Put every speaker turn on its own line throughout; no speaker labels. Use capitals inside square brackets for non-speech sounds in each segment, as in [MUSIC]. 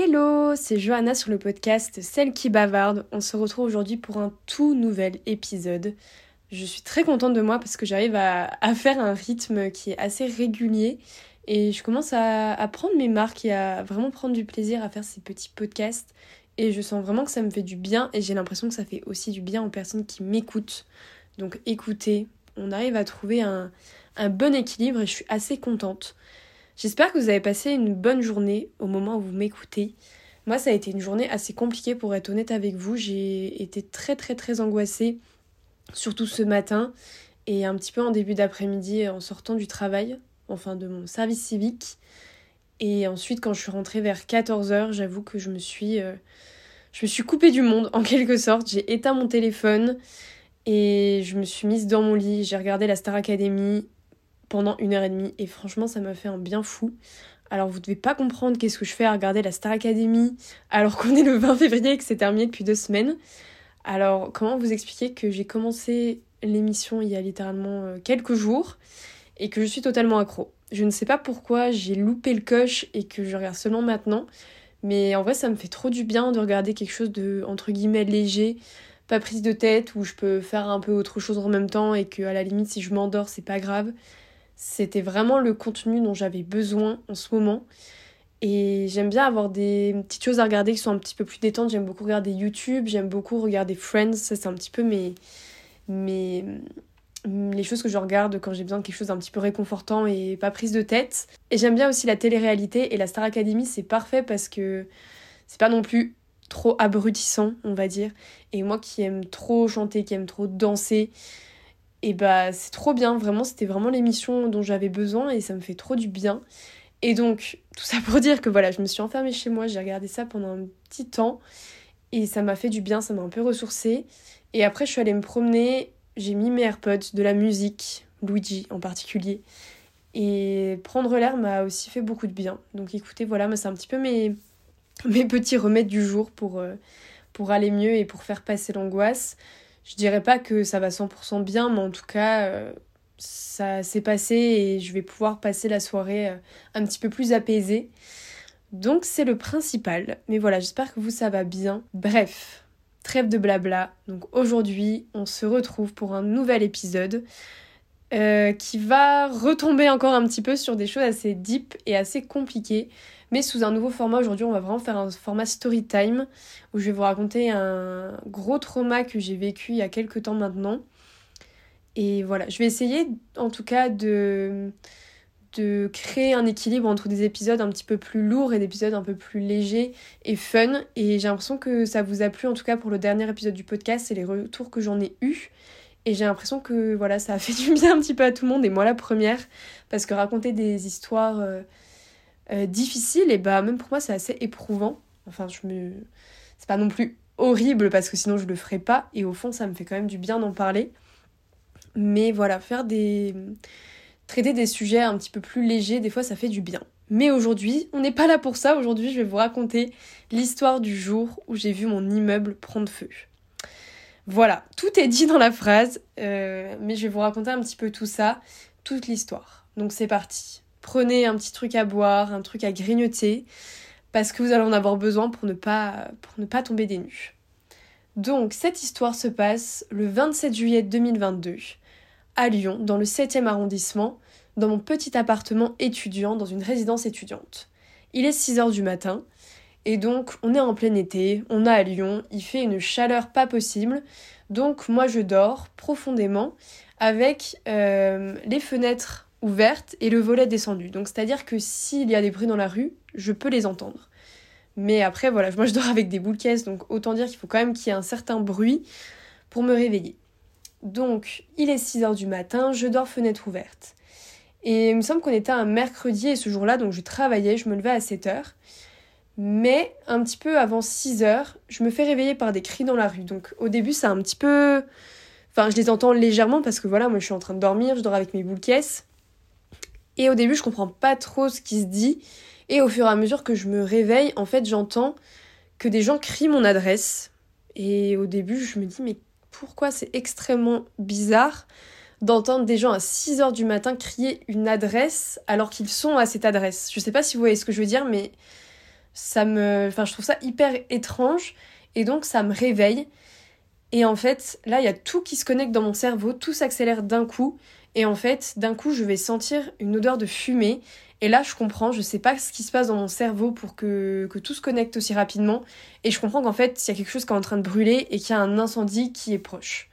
Hello, c'est Johanna sur le podcast Celle qui bavarde. On se retrouve aujourd'hui pour un tout nouvel épisode. Je suis très contente de moi parce que j'arrive à, faire un rythme qui est assez régulier et je commence à, prendre mes marques et à vraiment prendre du plaisir à faire ces petits podcasts. Et je sens vraiment que ça me fait du bien et j'ai l'impression que ça fait aussi du bien aux personnes qui m'écoutent. Donc écoutez, on arrive à trouver un bon équilibre et je suis assez contente. J'espère que vous avez passé une bonne journée au moment où vous m'écoutez. Moi, ça a été une journée assez compliquée pour être honnête avec vous. J'ai été très très très angoissée, surtout ce matin et un petit peu en début d'après-midi en sortant du travail, enfin de mon service civique. Et ensuite, quand je suis rentrée vers 14h, j'avoue que je me suis, euh, suis coupée du monde en quelque sorte. J'ai éteint mon téléphone et je me suis mise dans mon lit. J'ai regardé la Star Academy pendant une heure et demie et franchement ça m'a fait un bien fou. Alors vous devez pas comprendre qu'est-ce que je fais à regarder la Star Academy alors qu'on est le 20 février et que c'est terminé depuis deux semaines. Alors comment vous expliquer que j'ai commencé l'émission il y a littéralement euh, quelques jours et que je suis totalement accro? Je ne sais pas pourquoi j'ai loupé le coche et que je regarde seulement maintenant, mais en vrai ça me fait trop du bien de regarder quelque chose de entre guillemets léger, pas prise de tête où je peux faire un peu autre chose en même temps et que à la limite si je m'endors c'est pas grave. C'était vraiment le contenu dont j'avais besoin en ce moment. Et j'aime bien avoir des petites choses à regarder qui sont un petit peu plus détentes. J'aime beaucoup regarder YouTube, j'aime beaucoup regarder Friends. Ça, c'est un petit peu mes, mes, les choses que je regarde quand j'ai besoin de quelque chose d'un petit peu réconfortant et pas prise de tête. Et j'aime bien aussi la télé-réalité. Et la Star Academy, c'est parfait parce que c'est pas non plus trop abrutissant, on va dire. Et moi qui aime trop chanter, qui aime trop danser, et bah c'est trop bien, vraiment c'était vraiment l'émission dont j'avais besoin et ça me fait trop du bien. Et donc tout ça pour dire que voilà, je me suis enfermée chez moi, j'ai regardé ça pendant un petit temps et ça m'a fait du bien, ça m'a un peu ressourcée. Et après je suis allée me promener, j'ai mis mes AirPods, de la musique, Luigi en particulier. Et prendre l'air m'a aussi fait beaucoup de bien. Donc écoutez, voilà, c'est un petit peu mes, mes petits remèdes du jour pour, euh, pour aller mieux et pour faire passer l'angoisse. Je dirais pas que ça va 100% bien, mais en tout cas, euh, ça s'est passé et je vais pouvoir passer la soirée euh, un petit peu plus apaisée. Donc c'est le principal. Mais voilà, j'espère que vous ça va bien. Bref, trêve de blabla. Donc aujourd'hui, on se retrouve pour un nouvel épisode euh, qui va retomber encore un petit peu sur des choses assez deep et assez compliquées mais sous un nouveau format. Aujourd'hui, on va vraiment faire un format story time où je vais vous raconter un gros trauma que j'ai vécu il y a quelques temps maintenant. Et voilà, je vais essayer en tout cas de, de créer un équilibre entre des épisodes un petit peu plus lourds et des épisodes un peu plus légers et fun. Et j'ai l'impression que ça vous a plu en tout cas pour le dernier épisode du podcast et les retours que j'en ai eus. Et j'ai l'impression que voilà, ça a fait [LAUGHS] du bien un petit peu à tout le monde, et moi la première, parce que raconter des histoires euh, euh, difficile, et bah même pour moi c'est assez éprouvant. Enfin, je me. C'est pas non plus horrible parce que sinon je le ferais pas, et au fond ça me fait quand même du bien d'en parler. Mais voilà, faire des. traiter des sujets un petit peu plus légers, des fois ça fait du bien. Mais aujourd'hui, on n'est pas là pour ça. Aujourd'hui, je vais vous raconter l'histoire du jour où j'ai vu mon immeuble prendre feu. Voilà, tout est dit dans la phrase, euh, mais je vais vous raconter un petit peu tout ça, toute l'histoire. Donc c'est parti prenez un petit truc à boire, un truc à grignoter, parce que vous allez en avoir besoin pour ne pas, pour ne pas tomber des nues. Donc, cette histoire se passe le 27 juillet 2022, à Lyon, dans le 7e arrondissement, dans mon petit appartement étudiant dans une résidence étudiante. Il est 6 heures du matin, et donc on est en plein été, on est à Lyon, il fait une chaleur pas possible, donc moi je dors profondément avec euh, les fenêtres ouverte et le volet descendu. Donc c'est-à-dire que s'il y a des bruits dans la rue, je peux les entendre. Mais après, voilà, moi je dors avec des boules caisses, donc autant dire qu'il faut quand même qu'il y ait un certain bruit pour me réveiller. Donc, il est 6h du matin, je dors fenêtre ouverte. Et il me semble qu'on était un mercredi et ce jour-là, donc je travaillais, je me levais à 7h. Mais un petit peu avant 6h, je me fais réveiller par des cris dans la rue. Donc au début, c'est un petit peu... Enfin, je les entends légèrement parce que voilà, moi je suis en train de dormir, je dors avec mes boules caisses. Et au début, je comprends pas trop ce qui se dit. Et au fur et à mesure que je me réveille, en fait, j'entends que des gens crient mon adresse. Et au début, je me dis, mais pourquoi c'est extrêmement bizarre d'entendre des gens à 6 heures du matin crier une adresse alors qu'ils sont à cette adresse? Je sais pas si vous voyez ce que je veux dire, mais ça me, enfin, je trouve ça hyper étrange et donc ça me réveille. Et en fait, là, il y a tout qui se connecte dans mon cerveau, tout s'accélère d'un coup. Et en fait, d'un coup, je vais sentir une odeur de fumée. Et là, je comprends, je sais pas ce qui se passe dans mon cerveau pour que, que tout se connecte aussi rapidement. Et je comprends qu'en fait, il y a quelque chose qui est en train de brûler et qu'il y a un incendie qui est proche.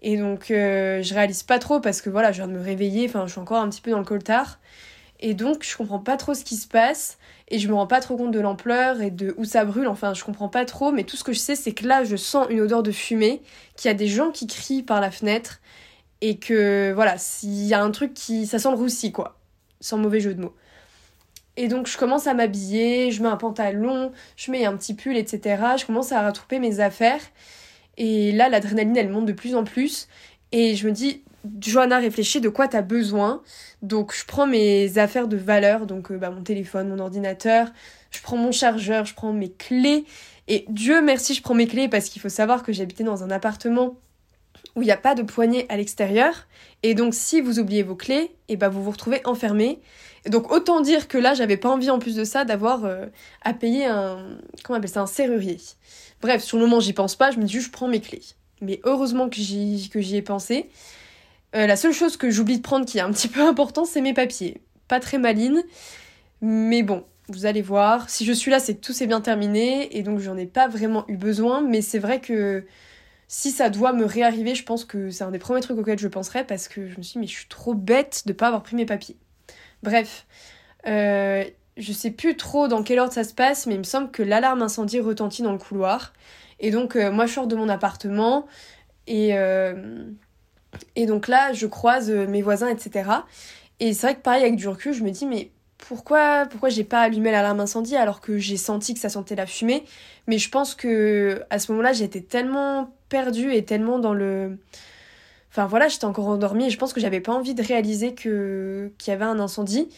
Et donc, euh, je réalise pas trop parce que voilà, je viens de me réveiller, enfin, je suis encore un petit peu dans le coltard. Et donc, je comprends pas trop ce qui se passe et je me rends pas trop compte de l'ampleur et de où ça brûle. Enfin, je comprends pas trop, mais tout ce que je sais, c'est que là, je sens une odeur de fumée, qu'il y a des gens qui crient par la fenêtre et que voilà, s'il y a un truc qui. ça sent le roussi, quoi. Sans mauvais jeu de mots. Et donc, je commence à m'habiller, je mets un pantalon, je mets un petit pull, etc. Je commence à rattraper mes affaires. Et là, l'adrénaline, elle monte de plus en plus. Et je me dis, Johanna, réfléchis de quoi tu as besoin? Donc je prends mes affaires de valeur, donc euh, bah, mon téléphone, mon ordinateur, je prends mon chargeur, je prends mes clés. Et Dieu merci, je prends mes clés parce qu'il faut savoir que j'habitais dans un appartement où il n'y a pas de poignée à l'extérieur. Et donc si vous oubliez vos clés, et eh bah, vous vous retrouvez enfermé. donc autant dire que là, j'avais pas envie en plus de ça d'avoir euh, à payer un... comment on appelle ça Un serrurier. Bref, sur le moment, j'y pense pas, je me dis je prends mes clés. Mais heureusement que j'y, que j'y ai pensé. Euh, la seule chose que j'oublie de prendre qui est un petit peu important, c'est mes papiers. Pas très maline, mais bon, vous allez voir. Si je suis là, c'est que tout s'est bien terminé et donc j'en ai pas vraiment eu besoin. Mais c'est vrai que si ça doit me réarriver, je pense que c'est un des premiers trucs auxquels je penserai parce que je me suis dit, mais je suis trop bête de pas avoir pris mes papiers. Bref, euh, je sais plus trop dans quel ordre ça se passe, mais il me semble que l'alarme incendie retentit dans le couloir. Et donc, euh, moi, je sors de mon appartement et. Et donc là, je croise euh, mes voisins, etc. Et c'est vrai que pareil, avec du recul, je me dis, mais pourquoi, pourquoi j'ai pas allumé l'alarme incendie alors que j'ai senti que ça sentait la fumée Mais je pense que à ce moment-là, j'étais tellement perdue et tellement dans le. Enfin voilà, j'étais encore endormie et je pense que j'avais pas envie de réaliser que qu'il y avait un incendie,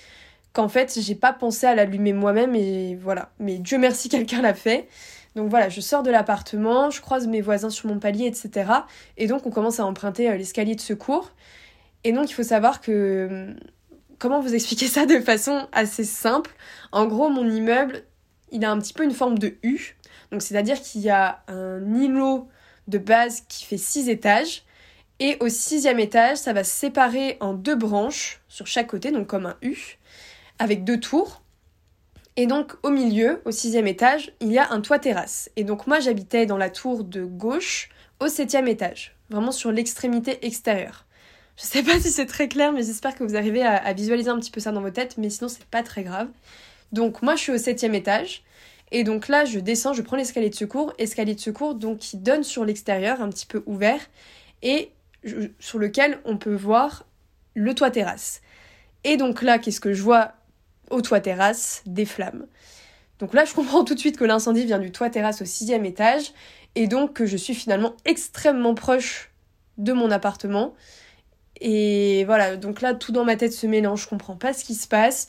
qu'en fait j'ai pas pensé à l'allumer moi-même et voilà. Mais Dieu merci, [LAUGHS] quelqu'un l'a fait. Donc voilà, je sors de l'appartement, je croise mes voisins sur mon palier, etc. Et donc on commence à emprunter euh, l'escalier de secours. Et donc il faut savoir que... Comment vous expliquer ça de façon assez simple? En gros, mon immeuble, il a un petit peu une forme de U. Donc c'est-à-dire qu'il y a un îlot de base qui fait six étages. Et au sixième étage, ça va se séparer en deux branches sur chaque côté, donc comme un U, avec deux tours. Et donc au milieu, au sixième étage, il y a un toit terrasse. Et donc moi j'habitais dans la tour de gauche au septième étage, vraiment sur l'extrémité extérieure. Je sais pas [LAUGHS] si c'est très clair, mais j'espère que vous arrivez à, visualiser un petit peu ça dans vos têtes, mais sinon c'est pas très grave. Donc moi je suis au septième étage, et donc là je descends, je prends l'escalier de secours, escalier de secours donc qui donne sur l'extérieur, un petit peu ouvert, et sur lequel on peut voir le toit terrasse. Et donc là, qu'est-ce que je vois au toit terrasse? Des flammes. Donc là, je comprends [LAUGHS] tout de suite que l'incendie vient du toit terrasse au sixième étage et donc que je suis finalement extrêmement proche de mon appartement. Et voilà, donc là, tout dans ma tête se mélange, je comprends pas ce qui se passe.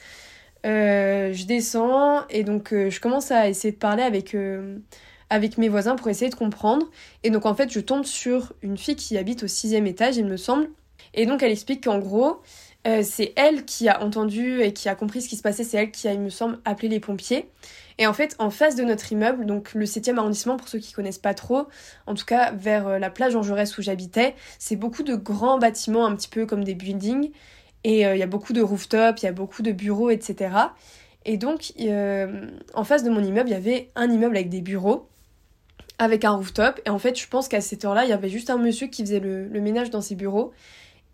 Euh, je descends et donc euh, je commence à essayer de parler avec, euh, avec mes voisins pour essayer de comprendre. Et donc en fait, je tombe sur une fille qui habite au sixième étage, il me semble. Et donc elle explique qu'en gros, c'est elle qui a entendu et qui a compris ce qui se passait, c'est elle qui a, il me semble, appelé les pompiers. Et en fait, en face de notre immeuble, donc le 7e arrondissement, pour ceux qui connaissent pas trop, en tout cas vers euh, la plage en Jaurès où j'habitais, c'est beaucoup de grands bâtiments, un petit peu comme des buildings. Et euh, il y a beaucoup de rooftops, il y a beaucoup de bureaux, etc. Et donc, en face de mon immeuble, il y avait un immeuble avec des bureaux, avec un rooftop. Et en fait, je pense qu'à cette heure-là, il y avait juste un monsieur qui faisait le, le ménage dans ses bureaux.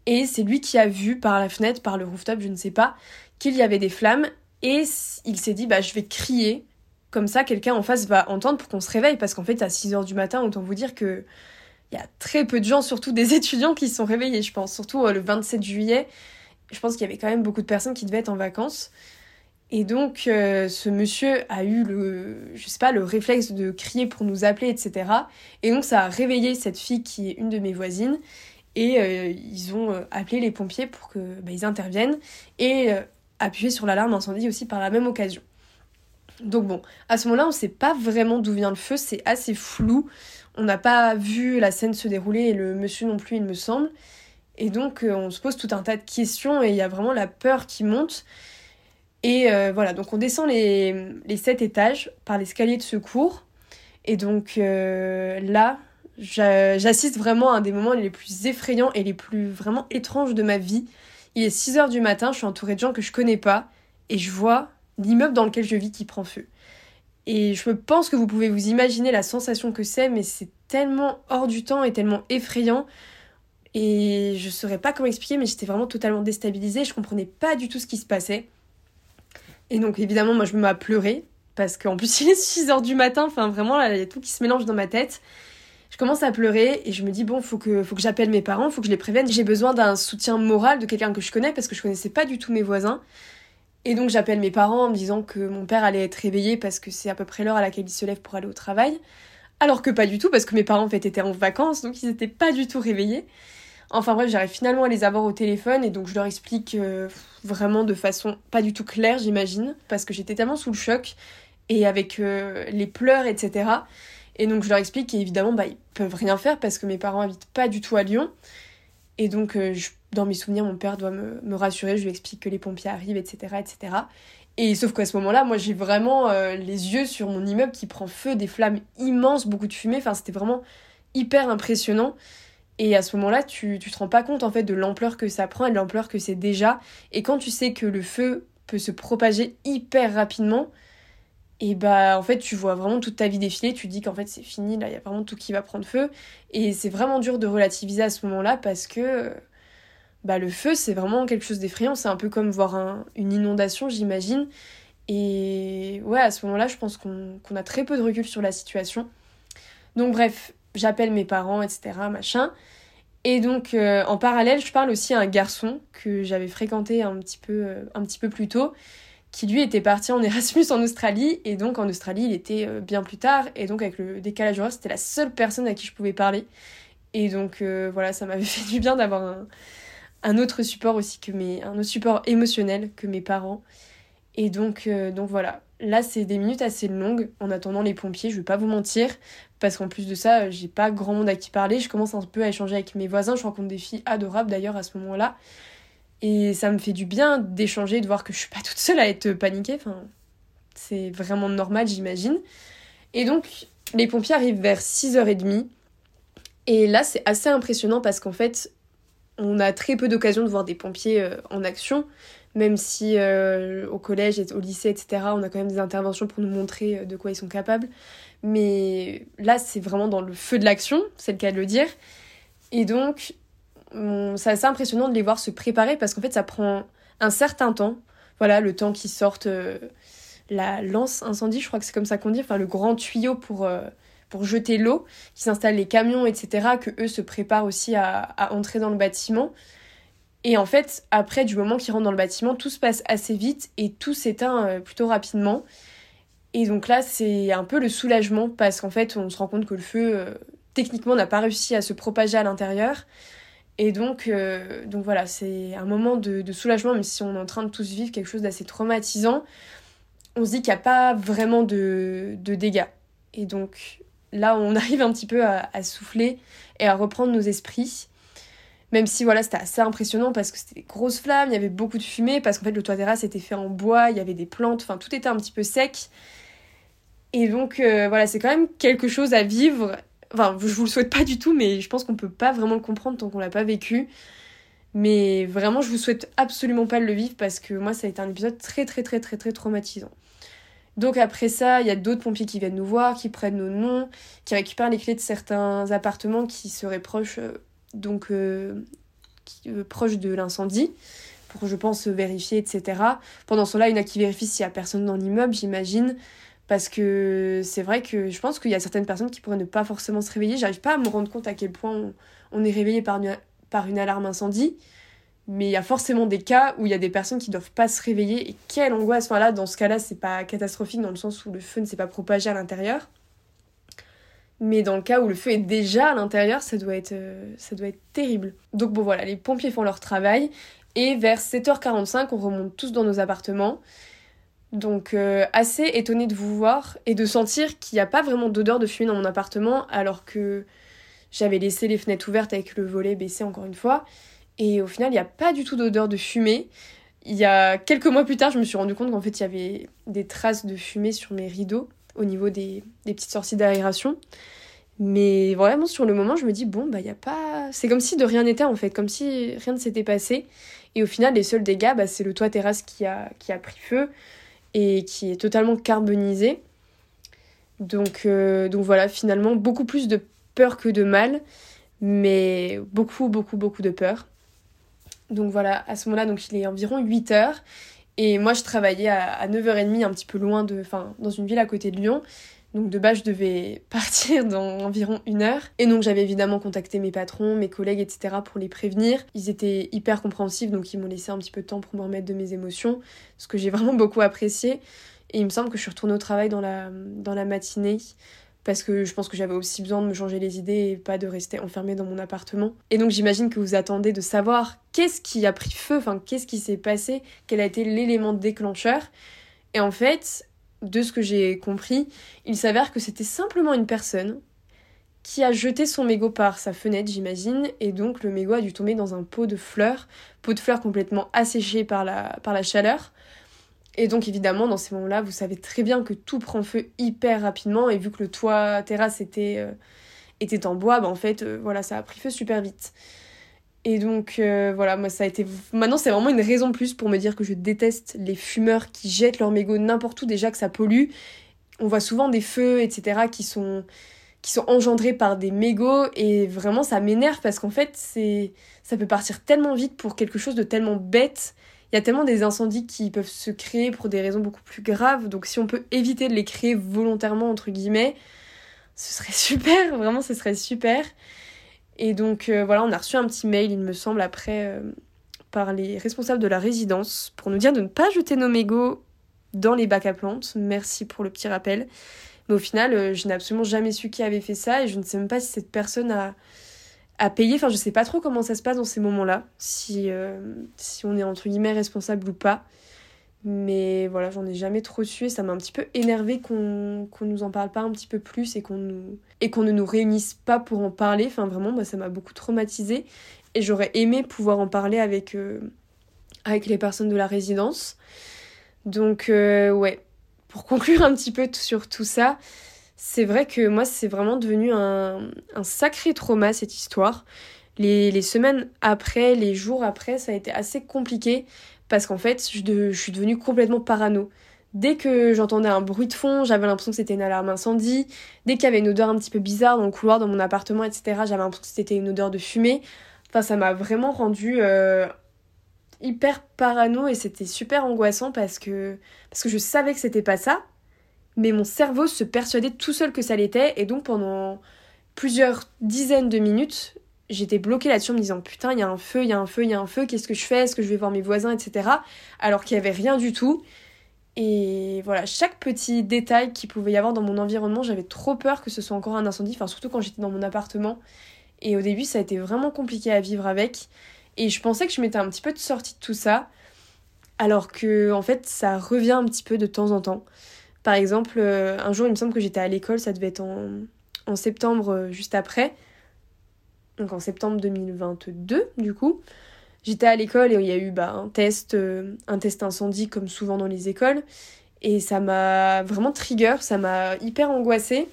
Et c'est lui qui a vu par la fenêtre, par le rooftop, je ne sais pas, qu'il y avait des flammes. Et il s'est dit, bah, je vais crier. Comme ça, quelqu'un en face va entendre pour qu'on se réveille. Parce qu'en fait, à 6h du matin, autant vous dire que il y a très peu de gens, surtout des [LAUGHS] étudiants, qui se sont réveillés, je pense. Surtout euh, le 27 juillet. Je pense qu'il y avait quand même beaucoup de personnes qui devaient être en vacances. Et donc, euh, ce monsieur a eu le, je sais pas, le réflexe de crier pour nous appeler, etc. Et donc, ça a réveillé cette fille qui est une de mes voisines. Et euh, ils ont euh, appelé les pompiers pour que bah, ils interviennent et appuyer sur l'alarme incendie aussi par la même occasion. Donc bon, à ce moment-là, on ne sait pas vraiment d'où vient le feu, c'est assez flou. On n'a pas vu la scène se dérouler et le monsieur non plus, il me semble. Et donc on se pose tout un tas de questions et il y a vraiment la peur qui monte. Et euh, voilà, donc on descend les, les 7 étages par l'escalier de secours. Et donc euh, là, j'assiste vraiment à un des moments les plus effrayants et les plus vraiment étranges de ma vie. Il est 6 heures du matin, je suis entourée de gens que je connais pas et je vois l'immeuble dans lequel je vis qui prend feu. Et je pense que vous pouvez vous imaginer la sensation que c'est, mais c'est tellement hors du temps et tellement effrayant. Et je saurais pas comment expliquer, mais j'étais vraiment totalement déstabilisée. Je comprenais pas du tout ce qui se passait. Et donc, évidemment, moi, je me mets à pleurer. Parce qu'en plus, [LAUGHS] il est 6 heures du matin. Enfin, vraiment, il y a tout qui se mélange dans ma tête. Je commence à pleurer et je me dis, bon, faut que, faut que j'appelle mes parents, faut que je les prévienne. J'ai besoin d'un soutien moral de quelqu'un que je connais parce que je connaissais pas du tout mes voisins. Et donc j'appelle mes parents en me disant que mon père allait être réveillé parce que c'est à peu près l'heure à laquelle il se lève pour aller au travail. Alors que pas du tout parce que mes parents en fait étaient en vacances donc ils n'étaient pas du tout réveillés. Enfin bref, j'arrive finalement à les avoir au téléphone et donc je leur explique euh, vraiment de façon pas du tout claire j'imagine parce que j'étais tellement sous le choc et avec euh, les pleurs etc. Et donc je leur explique qu'évidemment bah, ils peuvent rien faire parce que mes parents habitent pas du tout à Lyon. Et donc euh, dans mes souvenirs, mon père doit me, rassurer, je lui explique que les pompiers arrivent, etc. etc. Et sauf qu'à ce moment-là, moi j'ai vraiment euh, les yeux sur mon immeuble qui prend feu, des flammes immenses, beaucoup de fumée, enfin c'était vraiment hyper impressionnant. Et à ce moment-là, tu, tu te rends pas compte en fait de l'ampleur que ça prend et de l'ampleur que c'est déjà. Et quand tu sais que le feu peut se propager hyper rapidement, et bah en fait tu vois vraiment toute ta vie défiler, tu dis qu'en fait c'est fini, là il y a vraiment tout qui va prendre feu. Et c'est vraiment dur de relativiser à ce moment-là parce que bah, le feu, c'est vraiment quelque chose d'effrayant. C'est un peu comme voir une inondation, j'imagine. Et ouais, à ce moment-là, je pense qu'on a très peu de recul sur la situation. Donc bref, j'appelle mes parents, etc. Machin. Et donc, euh, en parallèle, je parle aussi à un garçon que j'avais fréquenté un petit, peu, euh, un petit peu plus tôt, qui lui était parti en Erasmus en Australie. Et donc, en Australie, il était euh, bien plus tard. Et donc, avec le décalage horaire, c'était la seule personne à qui je pouvais parler. Et donc, voilà, ça m'avait [LAUGHS] fait du bien d'avoir un, autre support aussi que mes un autre support émotionnel que mes parents et donc euh, donc voilà là c'est des minutes assez longues en attendant les pompiers je vais pas vous mentir parce qu'en plus de ça j'ai pas grand monde à qui parler je commence un peu à échanger avec mes voisins je rencontre des filles adorables d'ailleurs à ce moment là et ça me fait du bien d'échanger de voir que je suis pas toute seule à être paniquée enfin c'est vraiment normal j'imagine et donc les pompiers arrivent vers 6h30 et là c'est assez impressionnant parce qu'en fait on a très peu d'occasions de voir des pompiers euh, en action, même si euh, au collège au lycée, etc., on a quand même des interventions pour nous montrer euh, de quoi ils sont capables. Mais là, c'est vraiment dans le feu de l'action, c'est le cas de le dire. Et donc, c'est assez impressionnant de les voir se préparer parce qu'en fait, ça prend un certain temps. Voilà, le temps qu'ils sortent la lance incendie, je crois que c'est comme ça qu'on dit, enfin le grand tuyau pour pour jeter l'eau, qui s'installent les camions, etc., que eux se préparent aussi à, entrer dans le bâtiment. Et en fait, après, du moment qu'ils rentrent dans le bâtiment, tout se passe assez vite et tout s'éteint euh, plutôt rapidement. Et donc là, c'est un peu le soulagement parce qu'en fait, on se rend compte que le feu, euh, techniquement, n'a pas réussi à se propager à l'intérieur. Et donc, euh, donc voilà, c'est un moment de, soulagement, même si on est en train de tous vivre quelque chose d'assez traumatisant. On se dit qu'il n'y a pas vraiment de, de dégâts. Et donc, là on [LAUGHS] arrive un petit peu à, souffler et à reprendre nos esprits. Même si voilà, c'était assez impressionnant parce que c'était des grosses flammes, il y avait beaucoup de fumée, parce qu'en fait le toit terrasse était fait en bois, il y avait des plantes, enfin tout était un petit peu sec. Et donc euh, voilà, c'est quand même quelque chose à vivre. Enfin, je vous le souhaite pas du tout, mais je pense qu'on peut pas vraiment le comprendre tant qu'on l'a pas vécu. Mais vraiment, je vous souhaite absolument pas le vivre parce que moi, ça a été un épisode très très très très très traumatisant. Donc après ça, il y a d'autres pompiers qui viennent nous voir, qui prennent nos noms, qui récupèrent les clés de certains appartements qui seraient proches, euh, donc euh, euh, proches de l'incendie, pour je pense vérifier, etc. Pendant ce temps-là, il y en a qui vérifient s'il y a personne dans l'immeuble, j'imagine, parce que c'est vrai que je pense qu'il y a certaines personnes qui pourraient ne pas forcément se réveiller. J'arrive pas à me rendre compte à quel point on, est réveillé par par une alarme incendie mais il y a forcément des cas où il y a des personnes qui doivent pas se réveiller et quelle angoisse. Enfin là, dans ce cas-là, c'est pas catastrophique dans le sens où le feu ne s'est pas propagé à l'intérieur. Mais dans le cas où le feu est déjà à l'intérieur, ça doit être euh, ça doit être terrible. Donc bon voilà, les pompiers font leur travail et vers 7h45, on remonte tous dans nos appartements. Donc euh, assez étonné de vous voir et de sentir qu'il n'y a pas vraiment d'odeur de fumée dans mon appartement alors que j'avais laissé les fenêtres ouvertes avec le volet baissé encore une fois. Et au final, il n'y a pas du tout d'odeur de fumée. il y a quelques mois plus tard, je me suis rendu compte qu'en fait, il y avait des traces de fumée sur mes rideaux au niveau des, des petites sorties d'aération. Mais vraiment, sur le moment, je me dis, bon, bah, il y a pas. C'est comme si de rien n'était, en fait, comme si rien ne s'était passé. Et au final, les seuls dégâts, bah, c'est le toit terrasse qui a, qui a pris feu et qui est totalement carbonisé. Donc, euh, donc voilà, finalement, beaucoup plus de peur que de mal, mais beaucoup, beaucoup, beaucoup de peur. Donc voilà, à ce moment-là, donc il est environ 8 heures. Et moi, je travaillais à, à 9h30, un petit peu loin de. Enfin, dans une ville à côté de Lyon. Donc de base, je devais [LAUGHS] partir dans environ une heure. Et donc j'avais évidemment contacté mes patrons, mes collègues, etc. pour les prévenir. Ils étaient hyper compréhensifs, donc ils m'ont laissé un petit peu de temps pour me remettre de mes émotions, ce que j'ai [LAUGHS] vraiment beaucoup apprécié. Et il me semble que je suis retournée au travail dans la, dans la matinée parce que je pense que j'avais aussi besoin de me changer les idées et pas de rester enfermée dans mon appartement. Et donc j'imagine que vous attendez de savoir qu'est-ce qui a pris feu, enfin qu'est-ce qui s'est passé, quel a été l'élément déclencheur. Et en fait, de ce que j'ai compris, il s'avère que c'était simplement une personne qui a jeté son mégot par sa fenêtre, j'imagine, et donc le mégot a dû tomber dans un pot de fleurs, pot de fleurs complètement asséché par la, par la chaleur. Et donc évidemment, dans ces moments-là, vous savez très bien que tout prend feu hyper rapidement, et vu que le toit terrasse était, euh, était en bois, bah en fait, euh, voilà, ça a pris feu super vite. Et donc euh, voilà, moi ça a été. Maintenant c'est vraiment une raison plus pour me dire que je déteste les fumeurs qui jettent leur mégot n'importe où, déjà que ça pollue. On voit souvent des feux, etc., qui sont, qui sont engendrés par des mégots, et vraiment ça m'énerve parce qu'en fait c'est ça peut partir tellement vite pour quelque chose de tellement bête. Il y a tellement des incendies qui peuvent se créer pour des raisons beaucoup plus graves, donc si on peut éviter de les créer volontairement, entre guillemets, ce serait [LAUGHS] super, vraiment ce serait super. Et donc euh, voilà, on a reçu un petit mail, il me semble, après euh, par les responsables de la résidence pour nous dire de ne pas jeter nos mégots dans les bacs à plantes. Merci pour le petit rappel. Mais au final, euh, je n'ai absolument jamais su qui avait fait ça et je ne sais même pas si cette personne a, a payé. Enfin, je sais pas trop comment ça se passe dans ces moments-là, si, si on est entre guillemets responsable ou pas. Mais voilà, j'en ai jamais trop su et ça m'a un petit peu énervé qu'on qu'on nous en parle pas un petit peu plus et qu'on nous ne nous réunisse pas pour en parler. Enfin vraiment, ça m'a beaucoup traumatisé et j'aurais aimé pouvoir en parler avec euh, avec les personnes de la résidence. Donc euh, ouais, pour conclure un petit peu sur tout ça, c'est vrai que moi c'est vraiment devenu un, un sacré trauma cette histoire. Les, les, semaines après, les jours après, ça a été assez compliqué parce qu'en fait, je, suis devenue complètement parano. Dès que j'entendais un bruit de fond, j'avais l'impression que c'était une alarme incendie. Dès qu'il y avait une odeur un petit peu bizarre dans le couloir, dans mon appartement, etc., j'avais l'impression que c'était une odeur de fumée. Enfin, ça m'a vraiment rendu euh, hyper parano et c'était super angoissant parce que, parce que je savais que c'était pas ça, mais mon cerveau se persuadait tout seul que ça l'était et donc pendant plusieurs dizaines de minutes, j'étais bloquée là-dessus en me disant putain, il y a un feu, il y a un feu, il y a un feu, qu'est-ce que je fais? Est-ce que je vais voir mes voisins, etc. Alors qu'il n'y avait rien du tout. Et voilà, chaque petit détail qu'il pouvait y avoir dans mon environnement, j'avais trop peur que ce soit encore un incendie, enfin surtout quand j'étais dans mon appartement. Et au début, ça a été vraiment compliqué à vivre avec. Et je pensais que je m'étais un petit peu sortie de tout ça, alors que en fait, ça revient un petit peu de temps en temps. Par exemple, euh, un jour, il me semble que j'étais à l'école, ça devait être en, en septembre, euh, juste après donc en septembre 2022 du coup. J'étais à l'école et il y a eu bah, un test, euh, un test incendie comme souvent dans les écoles. Et ça m'a vraiment trigger, ça m'a hyper angoissée.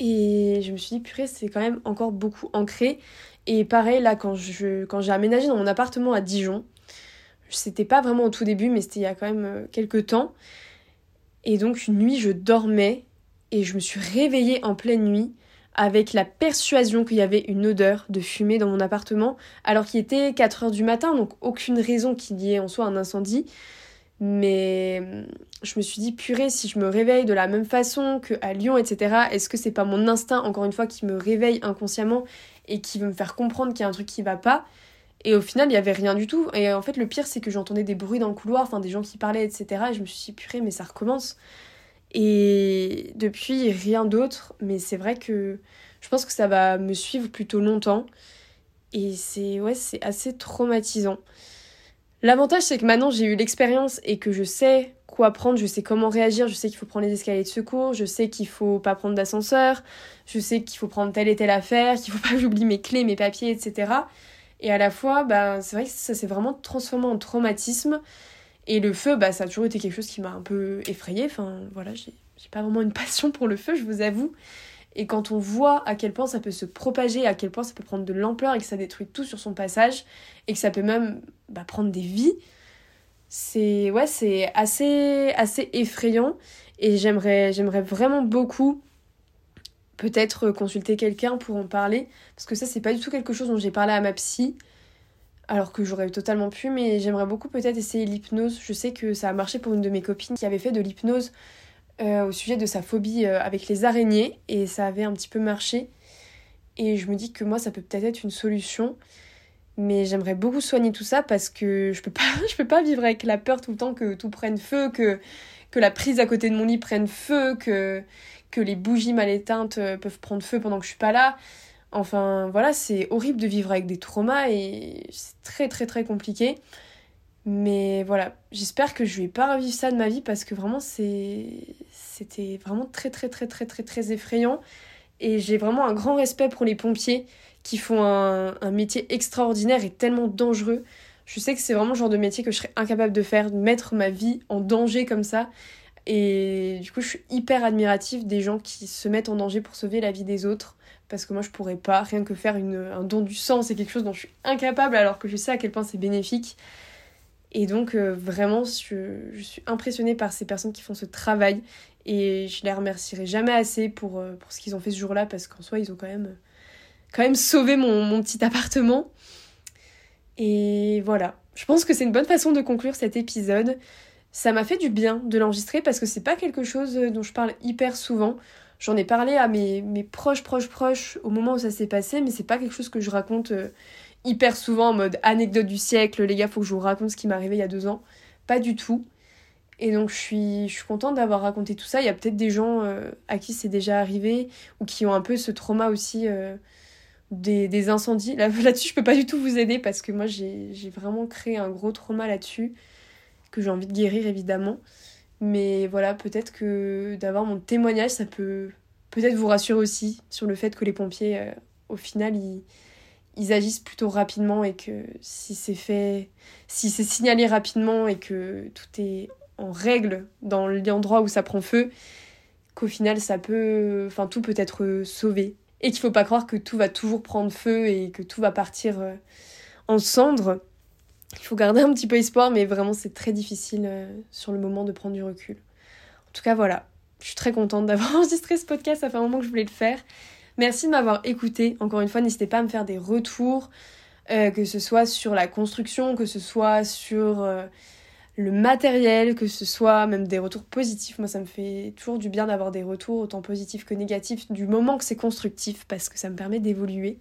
Et je me suis dit, purée, c'est quand même encore beaucoup ancré. Et pareil, là, quand, je, quand j'ai aménagé dans mon appartement à Dijon, c'était pas vraiment au tout début, mais c'était il y a quand même euh, quelques temps. Et donc, une nuit, je dormais et je me suis réveillée en pleine nuit avec la persuasion qu'il y avait une odeur de fumée dans mon appartement, alors qu'il était 4 heures du matin, donc aucune raison qu'il y ait en soi un incendie. Mais hum, je me suis dit, purée, si je me réveille de la même façon qu'à Lyon, etc., est-ce que c'est pas mon instinct, encore une fois, qui me réveille inconsciemment et qui veut me faire comprendre qu'il y a un truc qui va pas? Et au final, il y avait rien du tout. Et en fait, le pire, c'est que j'entendais des bruits dans le couloir, enfin des gens qui parlaient, etc. Et je me suis dit, purée, mais ça recommence. Et depuis, rien d'autre. Mais c'est vrai que je pense que ça va me suivre plutôt longtemps. Et c'est ouais, c'est assez traumatisant. L'avantage, c'est que maintenant j'ai eu l'expérience et que je sais quoi prendre, je sais comment réagir, je sais qu'il faut prendre les escaliers de secours, je sais qu'il faut pas prendre d'ascenseur, je sais qu'il faut prendre telle et telle affaire, qu'il faut pas que j'oublie mes clés, mes papiers, etc. Et à la fois, bah, c'est vrai que ça s'est vraiment transformé en traumatisme. Et le feu, bah, ça a toujours été quelque chose qui m'a un peu effrayée. Enfin, voilà, j'ai pas vraiment une [LAUGHS] passion pour le feu, je vous avoue. Et quand on voit à quel point ça peut se propager, à quel point ça peut prendre de l'ampleur et que ça détruit tout sur son passage, et que ça peut même bah, prendre des vies, c'est ouais, c'est assez, assez effrayant. Et j'aimerais, j'aimerais vraiment beaucoup peut-être consulter quelqu'un pour en parler. Parce que ça, c'est pas du tout quelque chose dont j'ai parlé à ma psy. Alors que j'aurais totalement pu, mais j'aimerais beaucoup peut-être essayer l'hypnose. Je sais que ça a marché pour une de mes copines qui avait fait de l'hypnose euh, au sujet de sa phobie euh, avec les araignées et ça avait un petit peu marché. Et je me dis que moi, ça peut peut-être être une solution. Mais j'aimerais beaucoup soigner tout ça parce que je peux pas, [LAUGHS] peux pas vivre avec la peur tout le temps que tout prenne feu, que, que la prise à côté de mon lit prenne feu, que, que les bougies mal éteintes euh, peuvent prendre feu pendant que je suis pas là. Enfin voilà, c'est horrible de vivre avec des traumas et c'est très très très compliqué. Mais voilà, j'espère que je vais pas revivre ça de ma vie parce que vraiment c'était vraiment très très très très très très effrayant. Et j'ai vraiment un grand respect pour les pompiers qui font un, un métier extraordinaire et tellement dangereux. Je sais que c'est vraiment le genre de métier que je serais incapable de faire, de mettre ma vie en danger comme ça. Et du coup, je suis hyper admirative des gens qui se mettent en danger pour sauver la vie des autres. Parce que moi, je pourrais pas, rien que faire un don du sang, c'est quelque chose dont je suis incapable alors que je sais à quel point c'est bénéfique. Et donc, euh, vraiment, je, je, suis impressionnée par ces personnes qui font ce travail. Et je les remercierai jamais assez pour, euh, pour ce qu'ils ont fait ce jour-là parce qu'en soi, ils ont quand même, quand même sauvé mon, mon petit appartement. Et voilà. Je pense que c'est une bonne façon de conclure cet épisode ça m'a fait du bien de l'enregistrer parce que c'est pas quelque chose dont je parle hyper souvent. J'en ai parlé à mes, mes, proches, proches, proches au moment où ça s'est passé, mais c'est pas quelque chose que je raconte euh, hyper souvent en mode anecdote du siècle, les gars, faut que je vous raconte ce qui m'est arrivé il y a deux ans. Pas du tout. Et donc je suis, je suis contente d'avoir raconté tout ça. Il y a peut-être des gens euh, à qui c'est déjà arrivé ou qui ont un peu ce trauma aussi euh, des, des, incendies. [LAUGHS] Là-dessus, je peux pas du tout vous aider parce que moi j'ai vraiment créé un gros trauma là-dessus que j'ai envie de guérir évidemment. Mais voilà, peut-être que d'avoir mon témoignage, ça peut peut-être vous rassurer aussi sur le fait que les pompiers, euh, au final, ils, ils, agissent plutôt rapidement et que si c'est fait, si c'est signalé rapidement et que tout est en règle dans l'endroit où ça prend feu, qu'au final, ça peut, enfin, tout peut être sauvé. Et qu'il faut pas croire que tout va toujours prendre feu et que tout va partir euh, en cendres il faut garder un petit peu espoir, mais vraiment c'est très difficile euh, sur le moment de prendre du recul. En tout cas, voilà. Je suis très contente d'avoir [LAUGHS] enregistré ce podcast, ça fait un moment que je voulais le faire. Merci de m'avoir écouté. Encore une fois, n'hésitez pas à me faire des retours, euh, que ce soit sur la construction, que ce soit sur euh, le matériel, que ce soit même des retours positifs. Moi, ça me fait toujours du bien d'avoir des retours, autant positifs que négatifs, du moment que c'est constructif, parce que ça me permet d'évoluer.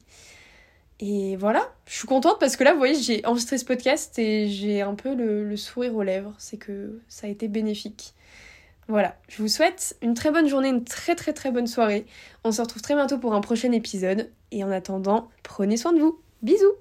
Et voilà, je suis contente parce que là, vous voyez, j'ai enregistré ce podcast et j'ai un peu le, sourire aux lèvres. C'est que ça a été bénéfique. Voilà, je vous souhaite une très bonne journée, une très très très bonne soirée. On se retrouve très bientôt pour un prochain épisode. Et en attendant, prenez soin de vous. Bisous